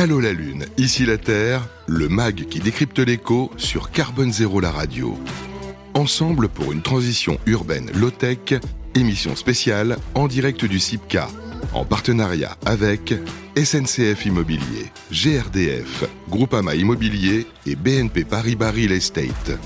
Allô la Lune, ici la Terre, le MAG qui décrypte l'écho sur Carbone Zéro la radio. Ensemble pour une transition urbaine low-tech, émission spéciale en direct du CIPCA, en partenariat avec SNCF Immobilier, GRDF, Groupama Immobilier et BNP Paribas Real Estate.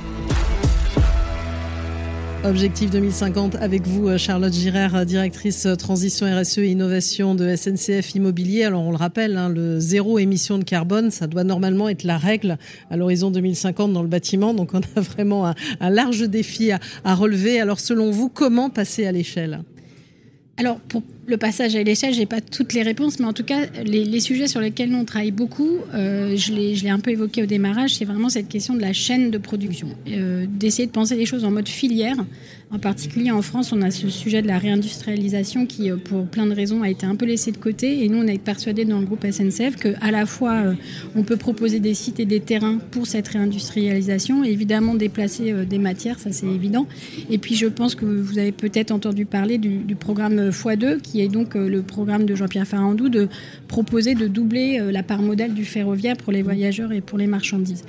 Objectif 2050 avec vous, euh, Charlotte Girard, euh, directrice euh, transition RSE et innovation de SNCF Immobilier. Alors on le rappelle, hein, le zéro émission de carbone, ça doit normalement être la règle à l'horizon 2050 dans le bâtiment. Donc on a vraiment un, large défi à, à relever. Alors selon vous, comment passer à l'échelle? Alors, pour le passage à l'échelle, j'ai pas toutes les réponses, mais en tout cas, les, sujets sur lesquels nous on travaille beaucoup, euh, je l'ai un peu évoqué au démarrage, c'est vraiment cette question de la chaîne de production, euh, d'essayer de penser les choses en mode filière. En particulier en France, on a ce sujet de la réindustrialisation qui, euh, pour plein de raisons, a été un peu laissé de côté. Et nous, on est persuadés dans le groupe SNCF qu'à la fois, euh, on peut proposer des sites et des terrains pour cette réindustrialisation, évidemment déplacer des matières, ça c'est évident. Et puis, je pense que vous avez peut-être entendu parler du programme x2, qui est donc le programme de Jean-Pierre Farandou de proposer de doubler la part modèle du ferroviaire pour les voyageurs et pour les marchandises.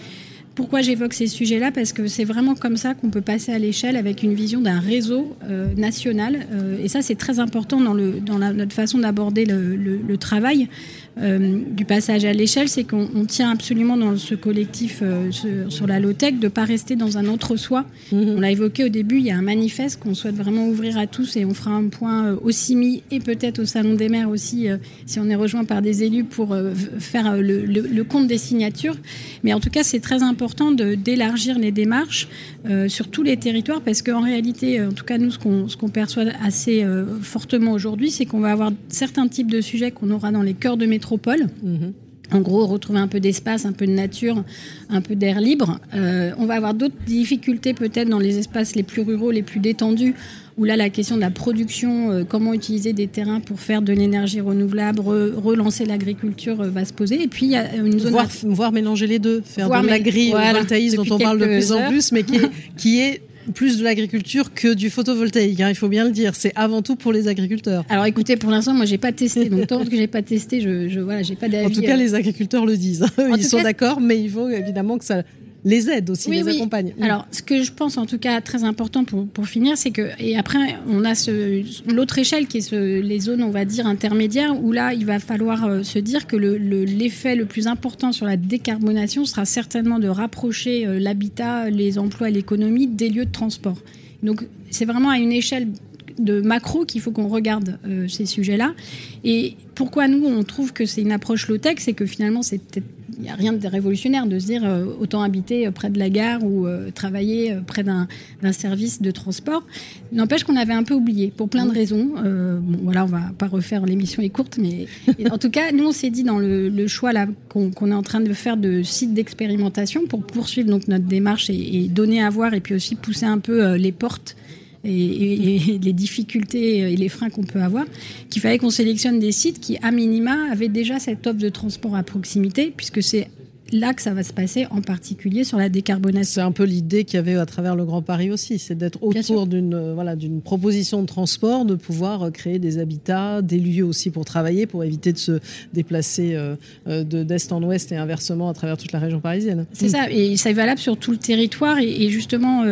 Pourquoi j'évoque ces sujets-là? Parce que c'est vraiment comme ça qu'on peut passer à l'échelle avec une vision d'un réseau euh, national. Euh, et ça, c'est très important dans, le, dans notre façon d'aborder le, le, travail. Euh, du passage à l'échelle, c'est qu'on tient absolument dans ce collectif euh, sur, la low-tech de ne pas rester dans un entre-soi. Mhm. On l'a évoqué au début, il y a un manifeste qu'on souhaite vraiment ouvrir à tous et on fera un point euh, au CIMI et peut-être au Salon des maires aussi, si on est rejoint par des élus pour faire le, compte des signatures. Mais en tout cas, c'est très important d'élargir les démarches sur tous les territoires parce qu'en réalité, en tout cas, nous, ce qu'on perçoit assez fortement aujourd'hui, c'est qu'on va avoir certains types de sujets qu'on aura dans les cœurs de métro Mhm. En gros, retrouver un peu d'espace, un peu de nature, un peu d'air libre. Euh, on va avoir d'autres difficultés peut-être dans les espaces les plus ruraux, les plus détendus, où là, la question de la production, euh, comment utiliser des terrains pour faire de l'énergie renouvelable, relancer l'agriculture euh, va se poser. Et puis, il y a une zone... Voir, mélanger les deux, faire de l'agri-voltaïsme dont on parle de plus en plus, mais qui qui est plus de l'agriculture que du photovoltaïque. Hein, il faut bien le dire. C'est avant tout pour les agriculteurs. Alors écoutez, pour l'instant, moi, j'ai pas testé. Donc tant que j'ai pas testé, je, je voilà, j'ai pas d'avis. En tout cas, euh. les agriculteurs le disent. Ils sont d'accord, mais il faut évidemment que ça les aide aussi, les accompagne. Alors, ce que je pense en tout cas très important pour, pour finir, c'est que, et après, on a l'autre échelle qui est ce, les zones, on va dire, intermédiaires, où là, il va falloir euh, se dire que l'effet le, le, plus important sur la décarbonation sera certainement de rapprocher euh, l'habitat, les emplois, l'économie des lieux de transport. Donc, c'est vraiment à une échelle de macro qu'il faut qu'on regarde euh, ces sujets-là. Et pourquoi nous, on trouve que c'est une approche low-tech, c'est que finalement, c'est peut-être il n'y a rien de révolutionnaire de se dire euh, autant habiter euh, près de la gare ou euh, travailler près d'un service de transport. N'empêche qu'on avait un peu oublié pour plein de mmh. raisons. bon, voilà, on va pas refaire l'émission est courte, mais en tout cas, nous on s'est dit dans le, choix là qu'on est en train de faire de sites d'expérimentation pour poursuivre donc notre démarche et, et, donner à voir et puis aussi pousser un peu les portes et, les difficultés et les freins qu'on peut avoir, qu'il fallait qu'on sélectionne des sites qui, à minima, avaient déjà cette offre de transport à proximité, puisque c'est là que ça va se passer, en particulier sur la décarbonation. C'est un peu l'idée qu'il y avait à travers le Grand Paris aussi, c'est d'être autour d'une euh, voilà, d'une proposition de transport, de pouvoir euh, créer des habitats, des lieux aussi pour travailler, pour éviter de se déplacer euh, de d'est en ouest et inversement à travers toute la région parisienne. C'est ça, et ça est valable sur tout le territoire. Et, justement,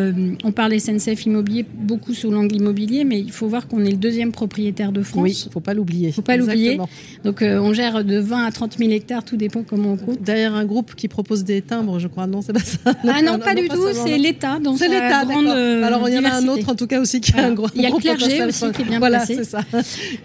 on parle SNCF Immobilier beaucoup sous l'angle immobilier, mais il faut voir qu'on est le deuxième propriétaire de France. Oui, il ne faut pas l'oublier. Il faut pas l'oublier. Donc on gère de 20 à 30 000 hectares, tout dépend comment on compte. Derrière un groupe qui propose des timbres, je crois. Non, c'est pas ça. ah non, pas du tout. C'est l'État. C'est l'État, grande euh, Alors il y en a un autre en tout cas aussi qui a un gros. Il y a le clergé aussi qui est bien voilà, placé. c'est ça.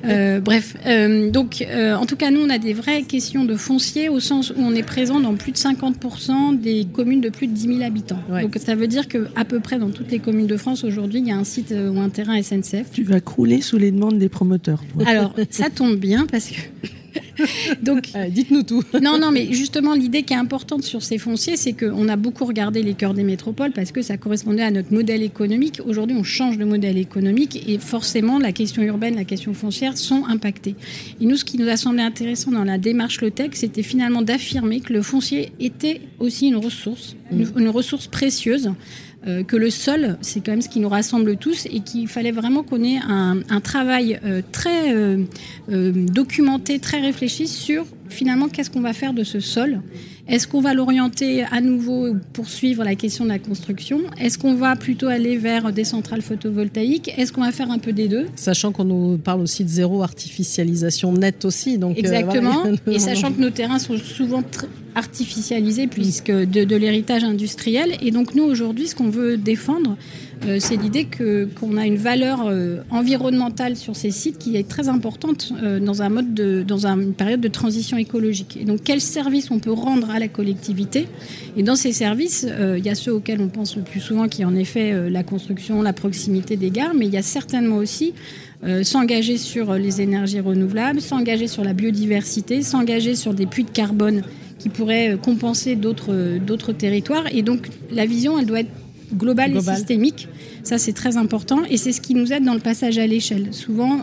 Euh, bref, euh, donc en tout cas nous on a des vraies questions de foncier au sens où on est présent dans plus de 50% des communes de plus de 10 000 habitants. Donc ça veut dire que à peu près dans toutes les communes de France aujourd'hui il y a un site ou un terrain SNCF. Tu vas crouler sous les demandes des promoteurs. Alors ça tombe bien parce que Donc, dites-nous tout. non, non, mais justement, l'idée qui est importante sur ces fonciers, c'est qu'on a beaucoup regardé les cœurs des métropoles parce que ça correspondait à notre modèle économique. Aujourd'hui, on change de modèle économique et forcément, la question urbaine, la question foncière sont impactées. Et nous, ce qui nous a semblé intéressant dans la démarche Lotec, c'était finalement d'affirmer que le foncier était aussi une ressource, une ressource précieuse euh, que le sol, c'est quand même ce qui nous rassemble tous et qu'il fallait vraiment qu'on ait un, travail euh, très euh, documenté, très réfléchi sur finalement, qu'est-ce qu'on va faire de ce sol Est-ce qu'on va l'orienter à nouveau pour suivre la question de la construction? Est-ce qu'on va plutôt aller vers des centrales photovoltaïques? Est-ce qu'on va faire un peu des deux? Sachant qu'on nous parle aussi de zéro artificialisation nette aussi. Donc, euh, Exactement. Et sachant que nos terrains sont souvent artificialisés puisque de, de l'héritage industriel. Et donc nous, aujourd'hui, ce qu'on veut défendre, euh, c'est l'idée qu'on a une valeur euh, environnementale sur ces sites qui est très importante euh, dans, un mode de, dans une période de transition écologique. Et donc, quels services on peut rendre à la collectivité? Et dans ces services, il y a ceux auxquels on pense le plus souvent, qui est en effet la construction, la proximité des gares, mais il y a certainement aussi s'engager sur les énergies renouvelables, s'engager sur la biodiversité, s'engager sur des puits de carbone qui pourraient compenser d'autres territoires. Et donc, la vision, elle doit être global, et systémique. Ça, c'est très important et c'est ce qui nous aide dans le passage à l'échelle. Souvent,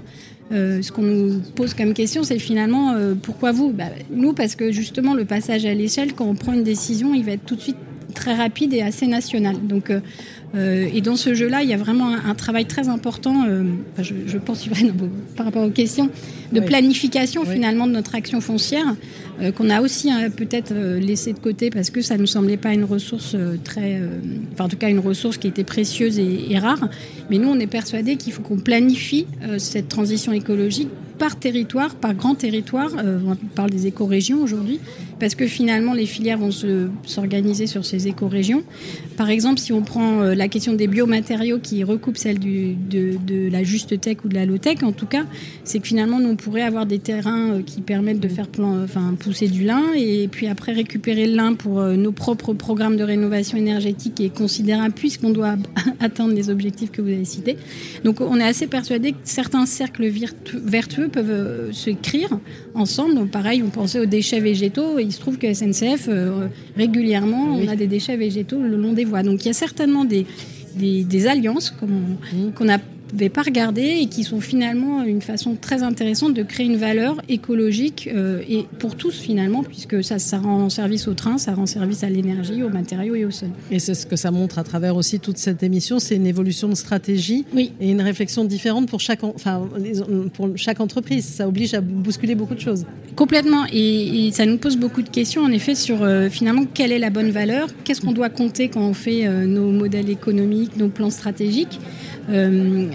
euh, ce qu'on nous pose comme question, c'est finalement euh, pourquoi vous? Bah, Nous, parce que justement, le passage à l'échelle, quand on prend une décision, il va être tout de suite très rapide et assez national. Donc, euh, euh, et dans ce jeu-là, il y a vraiment un, travail très important, euh, je, pense par rapport aux questions, de planification finalement de notre action foncière, euh, qu'on a aussi hein, peut-être laissé de côté parce que ça ne nous semblait pas une ressource très, enfin en tout cas une ressource qui était précieuse et, et rare. Mais nous, on est persuadé qu'il faut qu'on planifie cette transition écologique par territoire, par grand territoire. on parle des écorégions aujourd'hui, parce que finalement les filières vont s'organiser sur ces écorégions. Par exemple, si on prend la la question des biomatériaux qui recoupe celle de, la juste tech ou de la low tech, en tout cas, c'est que finalement, on pourrait avoir des terrains euh, qui permettent de faire pousser du lin et puis après récupérer le lin pour euh, nos propres programmes de rénovation énergétique est considérable puisqu'on doit atteindre les objectifs que vous avez cités. Donc, on est assez persuadé que certains cercles vertueux peuvent euh, créer ensemble. Donc, pareil, on pensait aux déchets végétaux. Il se trouve que SNCF, régulièrement, on a des déchets végétaux le long des voies. Donc, il y a certainement des, des, alliances mmh. qu'on a n'avait pas regardé et qui sont finalement une façon très intéressante de créer une valeur écologique euh, et pour tous finalement, puisque ça, ça rend service au train, ça rend service à l'énergie, aux matériaux et au sol. Et c'est ce que ça montre à travers aussi toute cette émission, c'est une évolution de stratégie et une réflexion différente pour chaque, enfin, pour chaque entreprise. Ça oblige à bousculer beaucoup de choses. Complètement. Et, ça nous pose beaucoup de questions, en effet, sur euh, finalement quelle est la bonne valeur, qu'est-ce qu'on doit compter quand on fait euh, nos modèles économiques, nos plans stratégiques? Euh,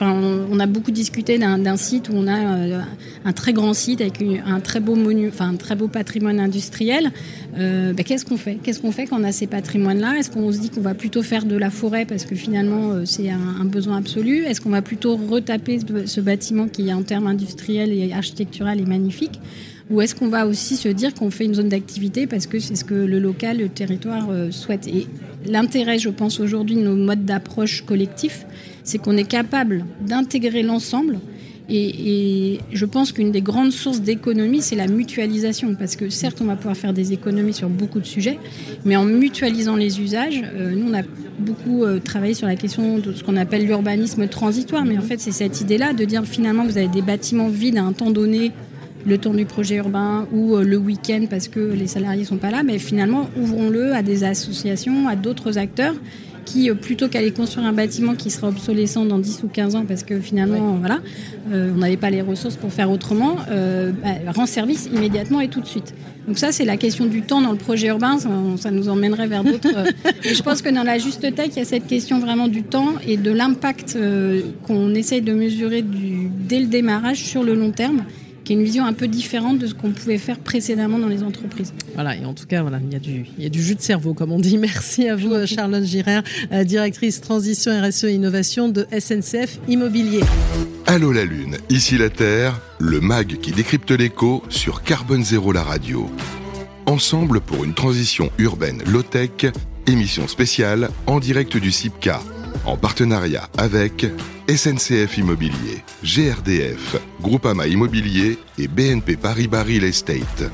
on a beaucoup discuté d'un site où on a euh, un très grand site avec un très beau patrimoine industriel. Euh, ben, qu'est-ce qu'on fait? Qu'est-ce qu'on fait quand on a ces patrimoines-là? Est-ce qu'on se dit qu'on va plutôt faire de la forêt parce que finalement c'est un, besoin absolu? Est-ce qu'on va plutôt retaper ce, bâtiment qui en termes industriels et architectural est magnifique? Ou est-ce qu'on va aussi se dire qu'on fait une zone d'activité parce que c'est ce que le local, le territoire souhaite? L'intérêt, je pense, aujourd'hui de nos modes d'approche collectifs, c'est qu'on est capable d'intégrer l'ensemble. Et, je pense qu'une des grandes sources d'économie, c'est la mutualisation. Parce que certes, on va pouvoir faire des économies sur beaucoup de sujets, mais en mutualisant les usages, euh, nous, on a beaucoup euh, travaillé sur la question de ce qu'on appelle l'urbanisme transitoire. Mais en fait, c'est cette idée-là de dire finalement, vous avez des bâtiments vides à un temps donné, le temps du projet urbain ou euh, le week-end parce que les salariés sont pas là, mais finalement, ouvrons-le à des associations, à d'autres acteurs qui, euh, plutôt qu'aller construire un bâtiment qui sera obsolescent dans 10 ou 15 ans parce que finalement, voilà, euh, on n'avait pas les ressources pour faire autrement, euh, bah, rend service immédiatement et tout de suite. Donc ça, c'est la question du temps dans le projet urbain, ça, nous emmènerait vers d'autres. et je pense que dans la juste tech, il y a cette question vraiment du temps et de l'impact qu'on essaye de mesurer du, dès le démarrage sur le long terme qui est une vision un peu différente de ce qu'on pouvait faire précédemment dans les entreprises. Voilà, et en tout cas, voilà, il y a du, il y a du jus de cerveau, comme on dit. Merci à vous, Charlotte Girard, euh, directrice transition RSE et innovation de SNCF Immobilier. Allô la Lune, ici la Terre, le MAG qui décrypte l'écho sur Carbone Zéro la radio. Ensemble pour une transition urbaine low-tech, émission spéciale en direct du CIPCA en partenariat avec SNCF Immobilier, GRDF, Groupama Immobilier et BNP Paribas Real Estate.